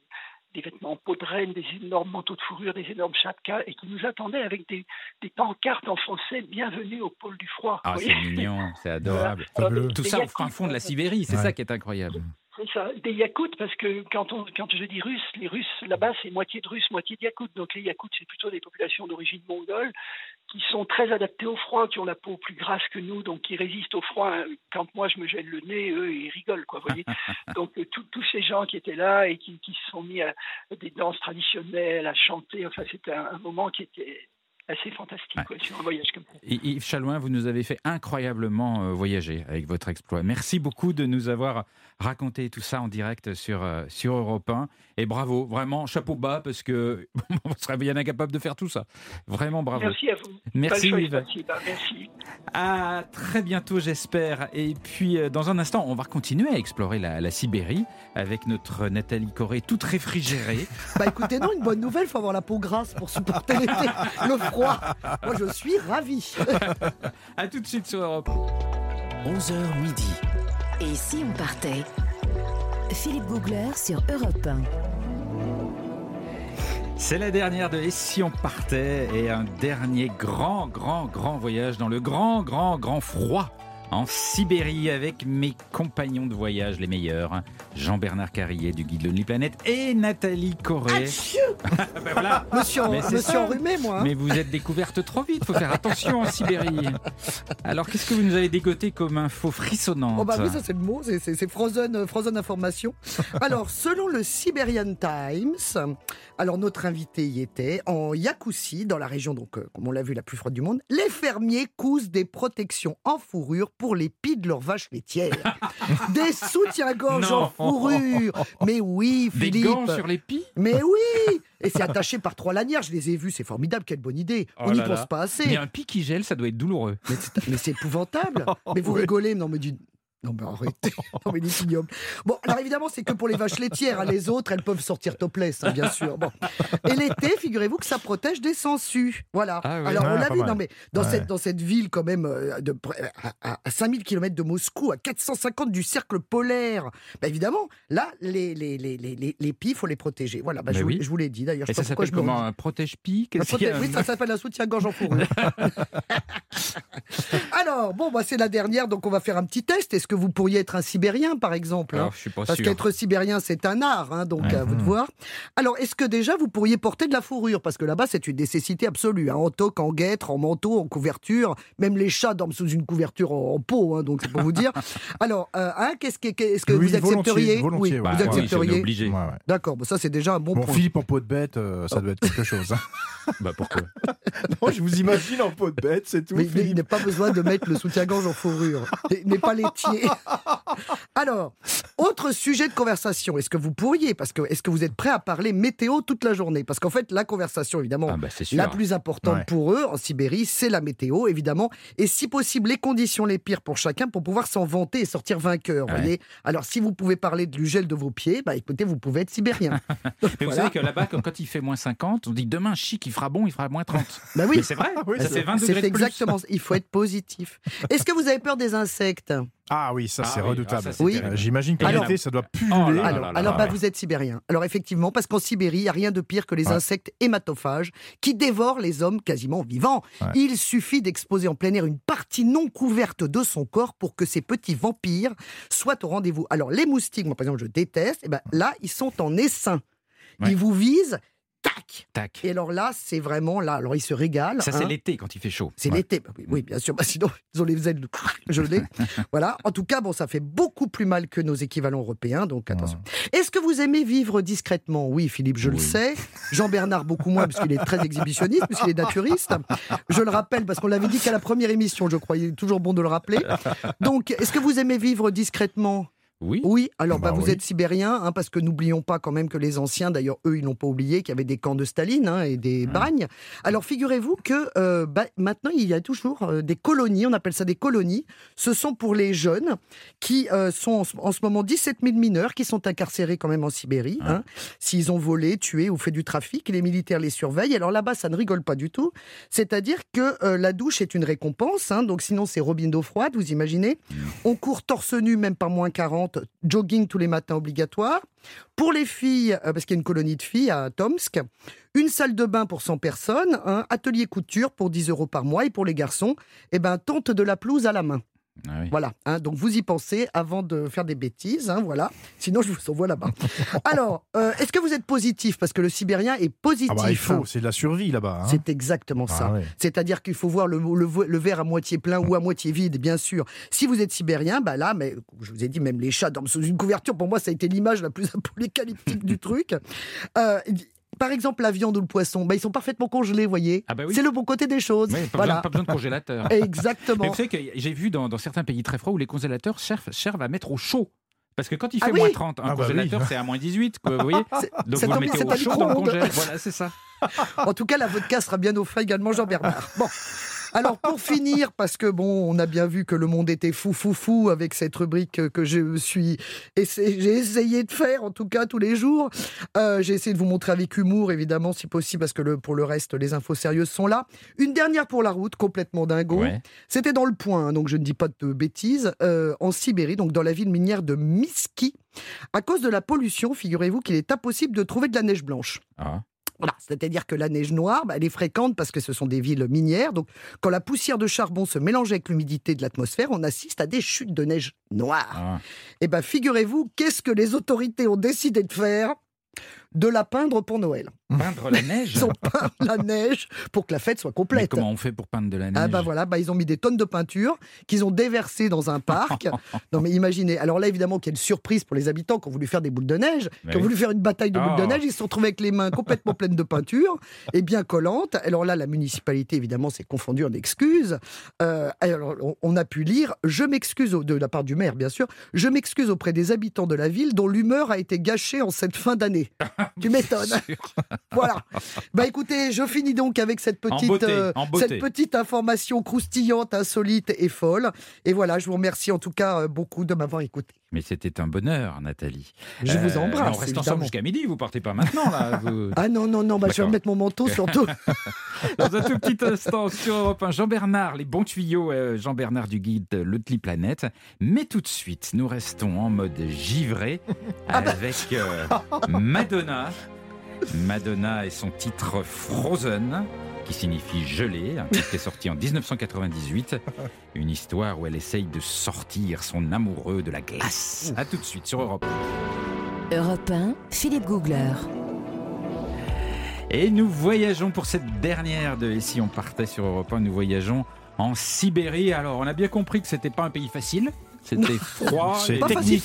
des vêtements en peau de reine, des énormes manteaux de fourrure, des énormes chapkas, et qui nous attendaient avec des, des pancartes en français Bienvenue au pôle du froid. Ah, c'est mignon, c'est adorable. Tout ça au fin fond de la Sibérie, c'est ça qui est incroyable. C'est ça, des Yakoutes, parce que quand, on, quand je dis russe, les Russes là-bas, c'est moitié de Russes, moitié de Yakoutes. Donc les Yakoutes, c'est plutôt des populations d'origine mongole qui sont très adaptées au froid, qui ont la peau plus grasse que nous, donc qui résistent au froid. Quand moi je me gèle le nez, eux, ils rigolent, quoi, voyez. donc euh, tous ces gens qui étaient là et qui, qui se sont mis à des danses traditionnelles, à chanter, enfin c'était un, un moment qui était assez fantastique ouais. sur un voyage comme ça. Yves Chalouin, vous nous avez fait incroyablement euh, voyager avec votre exploit. Merci beaucoup de nous avoir raconté tout ça en direct sur, euh, sur Europe 1. Et bravo, vraiment, chapeau bas, parce que on serait bien incapable de faire tout ça. Vraiment bravo. Merci à vous. Merci Yves. Merci. À très bientôt, j'espère. Et puis, euh, dans un instant, on va continuer à explorer la, la Sibérie avec notre Nathalie Corée, toute réfrigérée. bah écoutez, non, une bonne nouvelle, il faut avoir la peau grasse pour supporter l'été. Le froid. Moi, je suis ravi. à tout de suite sur Europe. 11h midi. Et si on partait? Philippe Googler sur Europe 1. C'est la dernière de Et si on partait? Et un dernier grand, grand, grand voyage dans le grand, grand, grand froid en Sibérie avec mes compagnons de voyage les meilleurs, Jean-Bernard Carrier du guide Lonely Planet et Nathalie Corée. ben voilà. Monsieur, monsieur enrhumé, moi. Hein. Mais vous êtes découverte trop vite, faut faire attention en Sibérie. Alors qu'est-ce que vous nous avez dégoté comme info frissonnante Oh bah oui, ça c'est le mot, c'est frozen, frozen information. Alors, selon le Siberian Times, alors notre invité y était, en Yakoussie, dans la région, donc, euh, comme on l'a vu, la plus froide du monde, les fermiers cousent des protections en fourrure pour les pieds de leurs vaches laitières. des soutiens-gorge en fourrure. Mais oui, Philippe. Des gants sur les pieds Mais oui Et c'est attaché par trois lanières, je les ai vus, c'est formidable, quelle bonne idée. Oh On n'y pense là. pas assez. Mais un pic qui gèle, ça doit être douloureux. Mais c'est- épouvantable. Mais vous rigolez, non mais du... Non mais arrêtez, non mais ignoble. Bon, alors évidemment, c'est que pour les vaches laitières, hein. les autres, elles peuvent sortir topless, hein, bien sûr. Bon. Et l'été, figurez-vous que ça protège des sangsues. Voilà. Ah oui. Alors on Ah, l'a vu, mal. non mais dans, Ouais. cette, dans cette ville quand même, euh, de, à, à 5000 km de Moscou, à 450 du cercle polaire, bah, évidemment, là, les, les, les, les, les, les pies, il faut les protéger. Voilà, bah, je, vous- oui. je vous l'ai dit d'ailleurs. Et ça s'appelle comment Un a protège- Oui, ça s'appelle un soutien-gorge en fourrure. Alors, bon, bah, c'est la dernière, donc on va faire un petit test. Est-ce que vous pourriez être un Sibérien, par exemple hein Alors, je suis pas Parce qu'être sibérien, c'est un art, hein, donc Ouais. à vous de voir. Alors, est-ce que déjà vous pourriez porter de la fourrure? Parce que là-bas, c'est une nécessité absolue. hein, en toque, en guêtre, en manteau, en couverture. Même les chats dorment sous une couverture en, en peau, hein, donc c'est pour vous dire. Alors, euh, hein, qu'est-ce que, est-ce que Oui, vous accepteriez? Volontiers, volontiers, Oui. Bah, vous oui, accepteriez? obligé. Ouais, ouais. D'accord, bon, ça c'est déjà un bon, Bon, point. Philippe en peau de bête, euh, ça doit être quelque chose. hein. Bah pourquoi? Non, je vous imagine en peau de bête, c'est tout. Mais il n'est pas besoin de mettre le soutien-gorge en fourrure. Il n'est pas laitier. Alors, autre sujet de conversation. Est-ce que vous pourriez, parce que est-ce que vous êtes prêt à parler météo toute la journée? Parce qu'en fait, la conversation, évidemment, Ah bah la plus importante Ouais. pour eux en Sibérie, c'est la météo, évidemment. Et si possible, les conditions les pires pour chacun pour pouvoir s'en vanter et sortir vainqueur. Ouais. voyez Alors, si vous pouvez parler du gel de vos pieds, bah écoutez, vous pouvez être sibérien. Mais vous savez que là-bas, quand, il fait moins 50, on dit demain, chic, il fera bon, il fera moins 30. Bah oui. C'est vrai, oui, ça c'est fait 20 C'est degrés de plus. exactement. Il faut être positif. Est-ce que vous avez peur des insectes? Ah oui, ça Ah c'est oui, redoutable. ah, ça, Oui. J'imagine qu'en été, ça doit pulluler. Oh là Alors, là là alors là bah, ouais. vous êtes sibérien. Alors effectivement, parce qu'en Sibérie, il n'y a rien de pire que les Ouais. insectes hématophages qui dévorent les hommes quasiment vivants. Ouais. Il suffit d'exposer en plein air une partie non couverte de son corps pour que ces petits vampires soient au rendez-vous. Alors les moustiques, moi par exemple, je déteste. Et ben là, ils sont en essaim. Ouais. Ils vous visent, tac. Tac. Et alors là, c'est vraiment là. Alors ils se régalent. Ça, hein. c'est l'été quand il fait chaud. C'est Ouais. l'été. Bah oui, bien sûr. Bah, sinon, ils ont les ailes gelées. voilà. En tout cas, bon, ça fait beaucoup plus mal que nos équivalents européens. Donc, attention. Est-ce que vous aimez vivre discrètement? Oui, Philippe, je le sais. Jean-Bernard, beaucoup moins, parce qu'il est très exhibitionniste, puisqu'il est naturiste. Je le rappelle, parce qu'on l'avait dit qu'à la première émission, je crois. Il est toujours bon de le rappeler. Donc, est-ce que vous aimez vivre discrètement? Oui. Oui. Alors, bah, Bah vous oui. êtes sibérien, hein, parce que n'oublions pas quand même que les anciens, d'ailleurs, eux, ils n'ont pas oublié qu'il y avait des camps de Staline hein, et des bagnes. Alors, figurez-vous que euh, bah, maintenant, il y a toujours euh, des colonies, on appelle ça des colonies. Ce sont pour les jeunes qui euh, sont en ce, en ce moment 17 000 mineurs qui sont incarcérés quand même en Sibérie. hein, S'ils ont volé, tué ou fait du trafic, les militaires les surveillent. Alors là-bas, ça ne rigole pas du tout. C'est-à-dire que la douche est une récompense. donc sinon, c'est robine d'eau froide, vous imaginez. On court torse nu, même par moins 40, jogging tous les matins obligatoire. Pour les filles, euh, parce qu'il y a une colonie de filles à Tomsk, une salle de bain pour 100 personnes, un atelier couture pour 10 euros par mois. Et pour les garçons, eh ben, tente de la pelouse à la main. Ah oui. Voilà, hein, donc vous y pensez avant de faire des bêtises, hein, voilà. Sinon, je vous envoie là-bas. Alors, euh, est-ce que vous êtes positif? Parce que le sibérien est positif. Ah bah, il faut, c'est de la survie là-bas. hein. C'est exactement ça. Ah ouais. C'est-à-dire qu'il faut voir le, le- le verre à moitié plein ou à moitié vide, bien sûr. Si vous êtes sibérien, bah là, mais je vous ai dit, même les chats dorment sous une couverture. Pour moi, ça a été l'image la plus apocalyptique du truc. Euh, par exemple, la viande ou le poisson, bah, ils sont parfaitement congelés, vous voyez. Ah bah oui. C'est le bon côté des choses. Oui, pas, voilà. besoin, pas besoin de congélateur. Mais Exactement. vous savez que j'ai vu dans, dans certains pays très froids où les congélateurs servent, servent à mettre au chaud. Parce que quand il Ah fait oui moins 30, un Ah bah congélateur c'est à moins 18, quoi, vous voyez Donc c'est vous le mettez au chaud dans le congèle. Voilà, c'est ça. En tout cas, la vodka sera bien au frais également, Jean-Bernard. Bon. Alors, pour finir, parce que bon, on a bien vu que le monde était fou, fou, fou avec cette rubrique que je suis j'ai essayé de faire, en tout cas, tous les jours. Euh, j'ai essayé de vous montrer avec humour, évidemment, si possible, parce que le, pour le reste, les infos sérieuses sont là. Une dernière pour la route, complètement dingo. Ouais. C'était dans le point, hein, donc je ne dis pas de bêtises, euh, en Sibérie, donc dans la ville minière de Miski. À cause de la pollution, figurez-vous qu'il est impossible de trouver de la neige blanche. Ah. Voilà, c'est-à-dire que la neige noire, bah, elle est fréquente parce que ce sont des villes minières. Donc, quand la poussière de charbon se mélange avec l'humidité de l'atmosphère, on assiste à des chutes de neige noire. Ah. Et ben, figurez-vous, qu'est-ce que les autorités ont décidé de faire? De la peindre pour Noël. Peindre la neige Ils ont peint la neige pour que la fête soit Mais complète. comment on fait pour peindre de la neige Ah bah voilà, bah ils ont mis des tonnes de peinture qu'ils ont déversées dans un parc. non mais imaginez, alors là évidemment quelle surprise pour les habitants qui ont voulu faire des boules de neige, qui ont oui. voulu faire une bataille de boules de Oh. neige, ils se sont retrouvés avec les mains complètement pleines de peinture et bien collantes. Alors là la municipalité évidemment s'est confondue en excuses. Euh, alors on, a pu lire, je m'excuse de la part du maire bien sûr, je m'excuse auprès des habitants de la ville dont l'humeur a été gâchée en cette fin d'année. tu m'étonnes. voilà. Bah écoutez, je finis donc avec cette petite, beauté, euh, en cette petite information croustillante, insolite et folle. Et voilà, je vous remercie en tout cas euh, beaucoup de m'avoir écouté. Mais c'était un bonheur, Nathalie. Je vous Euh, embrasse. On reste ensemble jusqu'à midi, vous partez pas maintenant, là. vous- Ah non, non, non, bah, je vais remettre mon manteau surtout. Dans un tout petit instant sur Europe 1, Jean-Bernard, les bons tuyaux, euh, Jean-Bernard du guide Le Tli Planète. Mais tout de suite, nous restons en mode givré Ah bah. avec euh, Madonna. Madonna et son titre Frozen, qui signifie gelé, un titre qui est sorti en 1998. Une histoire où elle essaye de sortir son amoureux de la glace. A tout de suite sur Europe 1. Europe 1, Philippe Googler. Et nous voyageons pour cette dernière de Et si on partait sur Europe 1, nous voyageons en Sibérie. Alors, on a bien compris que c'était pas un pays facile. C'était froid, C'est technique.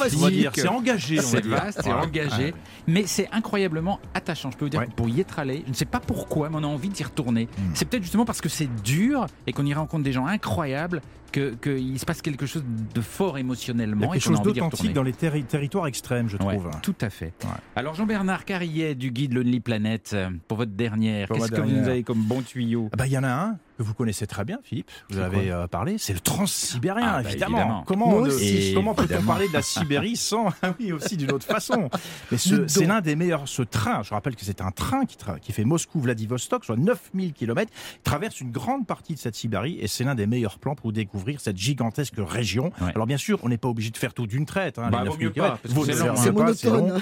C'est engagé, C'est vaste, c'est engagé, mais c'est incroyablement attachant. Je peux vous dire Ouais. que pour y être allé, je ne sais pas pourquoi, mais on a envie d'y retourner. Hmm. C'est peut-être justement parce que c'est dur et qu'on y rencontre des gens incroyables que qu'il se passe quelque chose de fort Il y a émotionnellement et quelque chose d'authentique dans les terri- territoires extrêmes, je Ouais, trouve. tout à fait. Ouais. Alors Jean-Bernard Carrier du guide Lonely Planet, pour votre dernière, Pour qu'est-ce que vous nous avez comme bon tuyau? Ah bah, Il y en a un que vous connaissez très bien, Philippe. Vous avez euh, parlé. C'est le transsibérien, Ah, bah, évidemment. évidemment. Comment, comment peut-on parler de la Sibérie sans. Ah oui, aussi d'une autre façon. Mais ce- c'est l'un des meilleurs. Ce train, je rappelle que c'est un train qui, tra- qui fait Moscou-Vladivostok, soit 9000 km, traverse une grande partie de cette Sibérie et c'est l'un des meilleurs plans pour découvrir cette gigantesque région. Ouais. Alors bien sûr, on n'est pas obligé de faire tout d'une traite. Hein, Bah, les vaut 9000 mieux pas, kilomètres. parce que Vaut c'est long.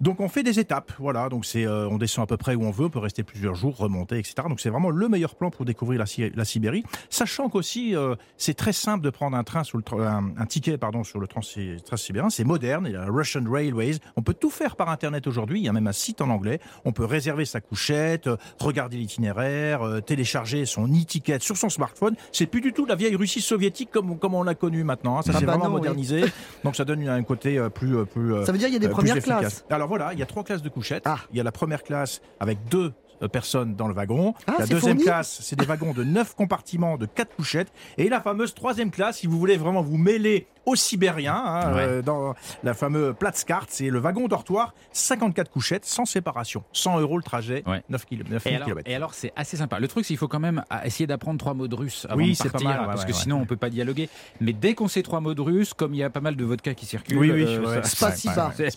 Donc on fait des étapes, voilà. Donc c'est, euh, on descend à peu près où on veut, on peut rester plusieurs jours, remonter, etc. Donc c'est vraiment le meilleur plan pour découvrir la, Si- la Sibérie, sachant qu'aussi euh, c'est très simple de prendre un train sur le tra- un, un ticket pardon sur le transsibérien. C'est moderne, il y a la Russian Railways. On peut tout faire par internet aujourd'hui. Il y a même un site en anglais. On peut réserver sa couchette, euh, regarder l'itinéraire, euh, télécharger son e-ticket sur son smartphone. C'est plus du tout la vieille Russie soviétique comme comme on l'a connue maintenant. hein. Ça Ah s'est bah vraiment non, oui. modernisé. Donc ça donne un côté euh, plus euh, plus euh, Ça veut dire qu'il y a des premières efficace. classes. Alors voilà, il y a trois classes de couchettes. Ah. Il y a la première classe avec deux personnes dans le wagon. Ah, la deuxième fourni classe, c'est des wagons de neuf compartiments de quatre couchettes. Et la fameuse troisième classe, si vous voulez vraiment vous mêler aux Sibériens, hein, Ouais. euh, dans la fameuse Platzkart, c'est le wagon dortoir, 54 couchettes, sans séparation. 100 euros le trajet, Ouais. 9 km. Et alors, et alors, c'est assez sympa. Le truc, c'est qu'il faut quand même essayer d'apprendre trois mots de russe avant Oui, de c'est pas partir, mal, ouais, parce que sinon on peut pas dialoguer. Mais dès qu'on sait trois mots de russe, comme il y a pas mal de vodka qui circulent, Oui, oui, euh, ça- c'est- Spasiba. c'est-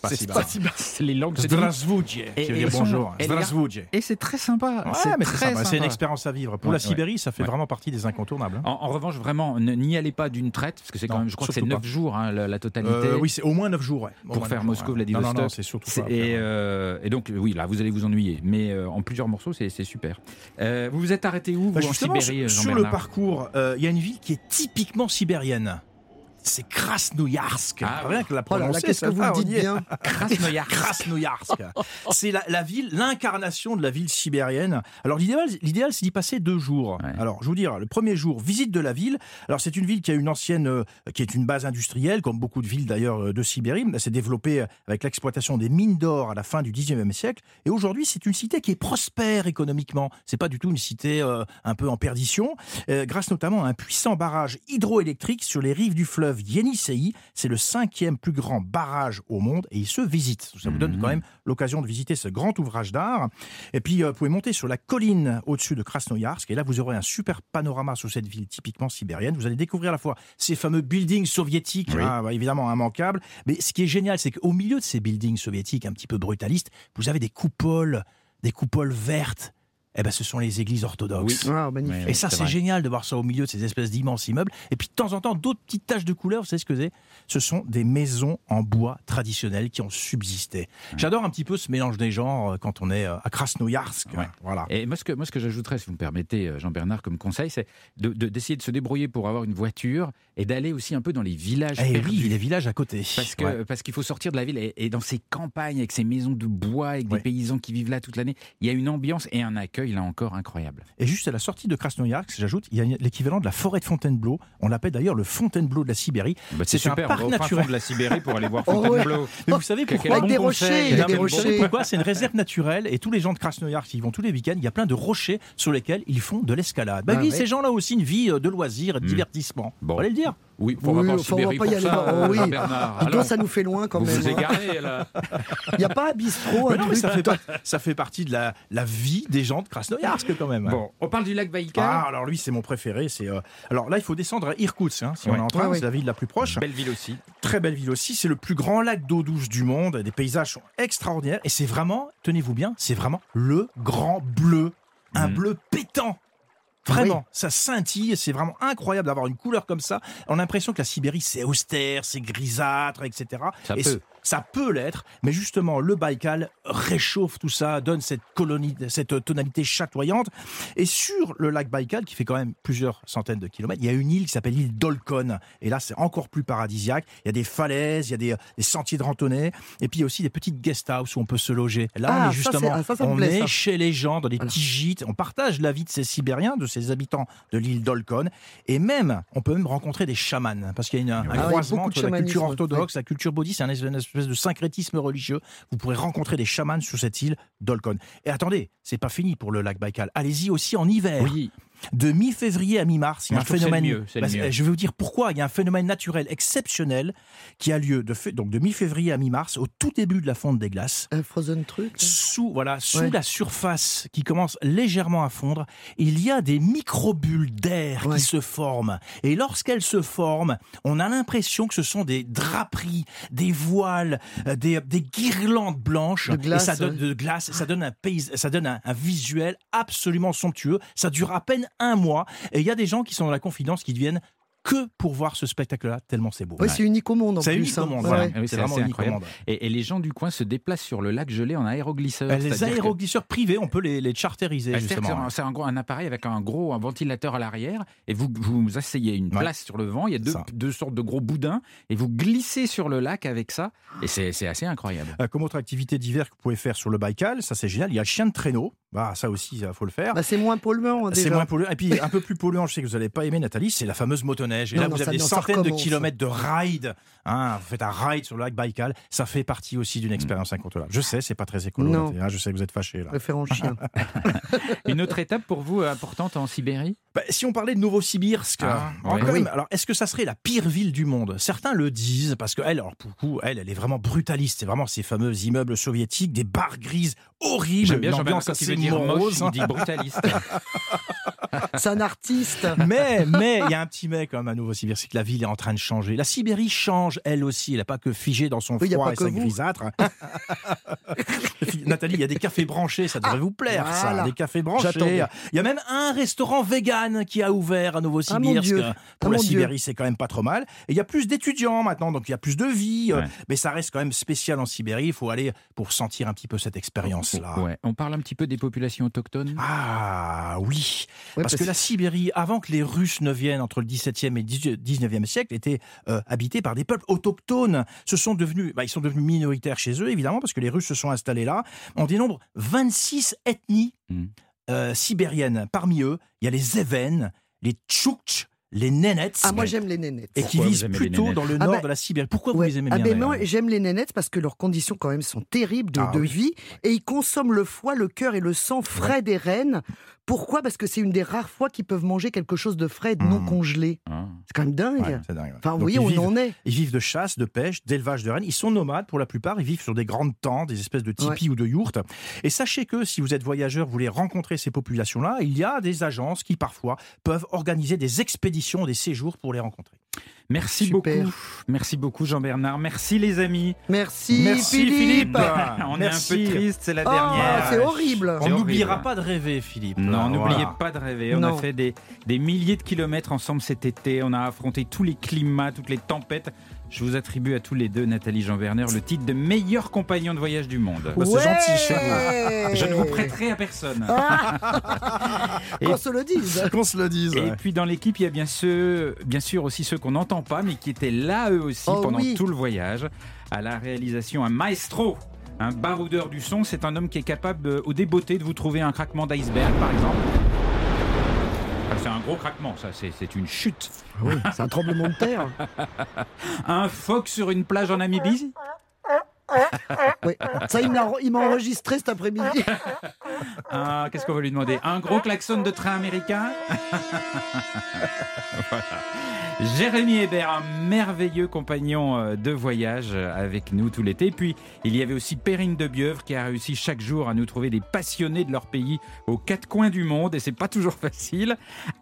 c'est- les langues. Zdravstvuyte, Et- et bonjour. et c'est très sympa. C'est c'est c'est une expérience à vivre. Pour la Sibérie, ça fait vraiment partie des incontournables. hein. En, revanche, vraiment, n'y allez pas d'une traite, parce que c'est quand même, je crois que c'est surtout 9 pas. jours, hein, la, la totalité. Euh, oui, c'est au moins 9 jours. ouais. Au pour faire Moscou. Vladivostok. Non, non, non, c'est surtout C'est- pas. et, euh, et donc, oui, là, vous allez vous ennuyer. Mais euh, en plusieurs morceaux, c'est super. Euh, vous vous êtes arrêté où, Bah, vous, en Sibérie, sur, le parcours, euh, il y a une ville qui est typiquement sibérienne. C'est Krasnoyarsk. Ah, rien que la Oh prononcer, qu'est-ce que vous le dites bien Krasnoyarsk. Krasnoyarsk. C'est la, la ville, l'incarnation de la ville sibérienne. Alors l'idéal, l'idéal, c'est d'y passer deux jours. Ouais. Alors je vous dire, le premier jour, visite de la ville. Alors c'est une ville qui a une ancienne, euh, qui est une base industrielle, comme beaucoup de villes d'ailleurs euh, de Sibérie. Elle s'est développée avec l'exploitation des mines d'or à la fin du 19e siècle. Et aujourd'hui, c'est une cité qui est prospère économiquement. C'est pas du tout une cité euh, un peu en perdition, euh, grâce notamment à un puissant barrage hydroélectrique sur les rives du fleuve Yenisei. C'est le cinquième plus grand barrage au monde et il se visite. Ça vous donne Mhm. quand même l'occasion de visiter ce grand ouvrage d'art. Et puis, euh, vous pouvez monter sur la colline au-dessus de Krasnoyarsk. Et là, vous aurez un super panorama sur cette ville typiquement sibérienne. Vous allez découvrir à la fois ces fameux buildings soviétiques, Oui. hein, évidemment immanquables. Mais ce qui est génial, c'est qu'au milieu de ces buildings soviétiques un petit peu brutalistes, vous avez des coupoles, des coupoles vertes. Eh ben, ce sont les églises orthodoxes. Magnifique. Et ça, c'est génial de voir ça au milieu de ces espèces d'immenses immeubles. Et puis, de temps en temps, d'autres petites taches de couleur, vous savez ce que c'est? Ce sont des maisons en bois traditionnelles qui ont subsisté. J'adore un petit peu ce mélange des genres euh, quand on est euh, à Krasnoyarsk. Ouais. Voilà. Et moi, ce que, moi, ce que j'ajouterais, si vous me permettez, euh, Jean-Bernard, comme conseil, c'est de- de- d'essayer de, se débrouiller pour avoir une voiture et d'aller aussi un peu dans les villages Eh perdus. oui, les villages à côté. Parce que Ouais. parce qu'il faut sortir de la ville et, et dans ces campagnes avec ces maisons de bois avec des paysans qui vivent là toute l'année, il y a une ambiance et un accueil là encore incroyable. Et juste à la sortie de Krasnoyarsk, j'ajoute, il y a l'équivalent de la forêt de Fontainebleau. On l'appelle d'ailleurs le Fontainebleau de la Sibérie. Bah, C'est un parc on va au fin naturel. de la Sibérie pour aller voir Oh, ouais. Fontainebleau. Mais vous savez pourquoi quel Avec des rochers, conseil. il y a Non, des rochers. savez pourquoi? C'est une réserve naturelle et tous les gens de Krasnoyarsk qui vont tous les week-ends, il y a plein de rochers sur lesquels ils font de l'escalade. Bah Ah oui, ouais. ces gens-là ont aussi une vie euh, de loisirs de Hmm. divertissement. Bon. Fallait le dire. Oui, faut Oui, enfin, on va pas y pour aller ça, là. euh, Oh, oui. Alors, ça nous fait loin quand vous même. vous hein. égarez là. Il n'y a pas un bistrot, un Mais non, mais truc ça, fait pas- ça fait partie de la, la vie des gens de Krasnoyarsk quand même. Bon, on parle du lac Baïkal. Ah, alors lui, c'est mon préféré. C'est euh, alors là, il faut descendre à Irkoutsk, hein, si Ouais. on est en train. Ouais. C'est la ville la plus proche. Belle ville aussi. Très belle ville aussi. C'est le plus grand lac d'eau douce du monde. Les paysages sont extraordinaires. Et c'est vraiment, tenez-vous bien, c'est vraiment le grand bleu. Un Mhm. bleu pétant. Vraiment, ça scintille, c'est vraiment incroyable d'avoir une couleur comme ça. On a l'impression que la Sibérie, c'est austère, c'est grisâtre, etc. Ça Et peut. Ça peut l'être, mais justement, le Baïkal réchauffe tout ça, donne cette, colonie, cette tonalité chatoyante. Et sur le lac Baïkal, qui fait quand même plusieurs centaines de kilomètres, il y a une île qui s'appelle l'île d'Olkon. Et là, c'est encore plus paradisiaque. Il y a des falaises, il y a des, des sentiers de randonnée, et puis il y a aussi des petites guest house où on peut se loger. Là, Ah, on est ça, justement, ah, ça, ça me on plaît, est chez les gens, dans des petits gîtes. On partage la vie de ces Sibériens, de ces habitants de l'île d'Olkon. Et même, on peut même rencontrer des chamans, parce qu'il y a une- un Ah croisement entre la culture orthodoxe, la culture bouddhiste, un espèce- de syncrétisme religieux. Vous pourrez rencontrer des chamans sur cette île d'Olkon. Et attendez, c'est pas fini pour le lac Baïkal. Allez-y aussi en hiver. Oui. De mi-février à mi-mars, il y a un phénomène. mieux, Bah, je vais vous dire pourquoi. Il y a un phénomène naturel exceptionnel qui a lieu de, donc de mi-février à mi-mars, au tout début de la fonte des glaces Un frozen truc. sous voilà sous Ouais. la surface qui commence légèrement à fondre, il y a des microbules d'air Ouais. qui se forment. Et lorsqu'elles se forment, on a l'impression que ce sont des draperies, des voiles, euh, des, des guirlandes blanches. De glace, et ça donne ouais. de glace, ça donne un pays, ça donne un, un visuel absolument somptueux. Ça dure à peine un mois. Et il y a des gens qui sont dans la confidence qui viennent que pour voir ce spectacle-là, tellement c'est beau. Ouais, c'est unique au monde en C'est plus. unique au hein. monde, Ouais, voilà. ouais. Ah oui, c'est c'est vraiment unique au incroyable. monde. Et, et les gens du coin se déplacent sur le lac gelé en aéroglisseur. Les que- aéroglisseurs privés, on peut les, les charteriser Ah, justement. c'est un- C'est un, gros- un appareil avec un gros un ventilateur à l'arrière et vous vous asseyez une Ouais. place sur le vent. Il y a deux, sortes de gros boudins et vous glissez sur le lac avec ça et c'est c'est assez incroyable. Euh, Comme autre activité d'hiver que vous pouvez faire sur le Baïkal, ça c'est génial. Il y a le chien de traîneau. Bah, ça aussi, il faut le faire. Bah, c'est moins polluant c'est moins polluant. Et puis, un peu plus polluant, je sais que vous n'allez pas aimer, Nathalie, c'est la fameuse motoneige. Et Non, là, non, vous avez des centaines de kilomètres de ride. Hein, vous faites un ride sur le lac Baïkal. Ça fait partie aussi d'une expérience incontournable. Je sais, c'est pas très écolo. Hein, je sais que vous êtes fâchés, là. Chien. Une autre étape pour vous euh, importante en Sibérie? Bah, si on parlait de Novosibirsk, Ah, alors, quand Oui. même, alors est-ce que ça serait la pire ville du monde? Certains le disent parce que elle, alors pour le coup, elle, elle est vraiment brutaliste. C'est vraiment ces fameux immeubles soviétiques, des barres grises horribles, J'aime bien ambiance quand il veut dire moche, morose. il dit brutaliste. C'est un artiste. Mais, mais, il y a un petit mais quand même à Novosibirsk, c'est que la ville est en train de changer. La Sibérie change, elle aussi. Elle n'est pas que figée dans son Oui, froid et sa grisâtre. Nathalie, il y a des cafés branchés, ça devrait vous plaire, ça. voilà. Des cafés branchés. Il y a même un restaurant vegan. Qui a ouvert à Ah, Novosibirsk. Dieu. Pour Ah, la. Sibérie, c'est quand même pas trop mal. Et il y a plus d'étudiants maintenant, donc il y a plus de vie. euh, Ouais. Mais ça reste quand même spécial en Sibérie. Il faut aller pour sentir un petit peu cette expérience-là. Ouais. On parle un petit peu des populations autochtones? Ah oui, Ouais, parce que la Sibérie, avant que les Russes ne viennent entre le 17e et le 19e siècle, était euh, habitée par des peuples autochtones. Ce sont devenus, bah, ils sont devenus minoritaires chez eux, évidemment, parce que les Russes se sont installés là. On dénombre 26 ethnies Mm. Euh, sibériennes. Parmi eux, il y a les Évennes, les Tchoukts, les Nénets. Ah, moi j'aime les nénettes. et qui Pourquoi vivent plutôt dans le Ah nord bah, de la Sibérie. Pourquoi vous les aimez ah bien ben d'ailleurs moi j'aime les nénettes parce que leurs conditions quand même sont terribles de, Ah de oui. vie et ils consomment le foie, le cœur et le sang frais des rennes. Pourquoi? Parce que c'est une des rares fois qu'ils peuvent manger quelque chose de frais et de non Mmh. congelé. Ah. C'est quand même dingue. Ouais, c'est dingue. Enfin, vous Donc, voyez, ils on vivent- en est. Ils vivent de chasse, de pêche, d'élevage de rennes. Ils sont nomades pour la plupart. Ils vivent sur des grandes tentes, des espèces de tipis ou de yourtes. Et sachez que si vous êtes voyageur, vous voulez rencontrer ces populations-là, il y a des agences qui parfois peuvent organiser des expéditions, des séjours pour les rencontrer. Merci Super. beaucoup. Merci beaucoup Jean-Bernard. Merci les amis. Merci, Merci, Philippe. Philippe. On Merci. est un peu triste, c'est la Ah, dernière. c'est horrible. On n'oubliera pas de rêver, Philippe. Non, Voilà. n'oubliez pas de rêver. On Non. a fait des, des milliers de kilomètres ensemble cet été. On a affronté tous les climats, toutes les tempêtes. Je vous attribue à tous les deux, Nathalie Jean Werner, le titre de meilleur compagnon de voyage du monde. Bah, c'est gentil Ouais. Je ne vous prêterai à personne. Et- Qu'on se le dise. Qu'on se le dise. Et puis dans l'équipe, il y a bien, ceux, bien sûr aussi ceux qu'on n'entend pas, mais qui étaient là eux aussi Oh pendant oui. tout le voyage. À la réalisation, un maestro, un baroudeur du son, c'est un homme qui est capable, euh, au débeauté, de vous trouver un craquement d'iceberg, par exemple. C'est un gros craquement, ça, c'est une chute. Oui, c'est un tremblement de terre. Un phoque sur une plage en Namibie Oui. Ça, il m'a enregistré cet après-midi. Ah, Qu'est-ce qu'on va lui demander? Un gros klaxon de train américain? Voilà. Jérémy Hébert, un merveilleux compagnon euh, de voyage euh, avec nous tout l'été. Puis il y avait aussi Perrine de Bieuvre qui a réussi chaque jour à nous trouver des passionnés de leur pays aux quatre coins du monde et c'est pas toujours facile.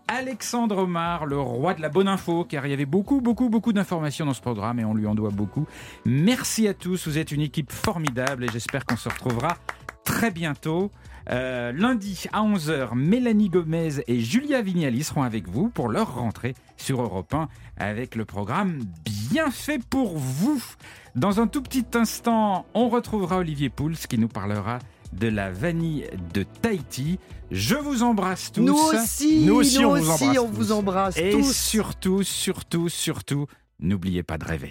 Alexandre Omar, le roi de la bonne info, car il y avait beaucoup, beaucoup, beaucoup d'informations dans ce programme et on lui en doit beaucoup. Merci à tous, vous êtes une équipe formidable et j'espère qu'on se retrouvera très bientôt. Euh, lundi à 11h, Mélanie Gomez et Julia Vignali seront avec vous pour leur rentrée sur Europe 1 avec le programme Bien fait pour vous. Dans un tout petit instant, on retrouvera Olivier Pouls qui nous parlera de la vanille de Tahiti. Je vous embrasse tous. Nous aussi, Nous aussi, on vous aussi, embrasse on vous tous. embrasse Et surtout, surtout, surtout, n'oubliez pas de rêver.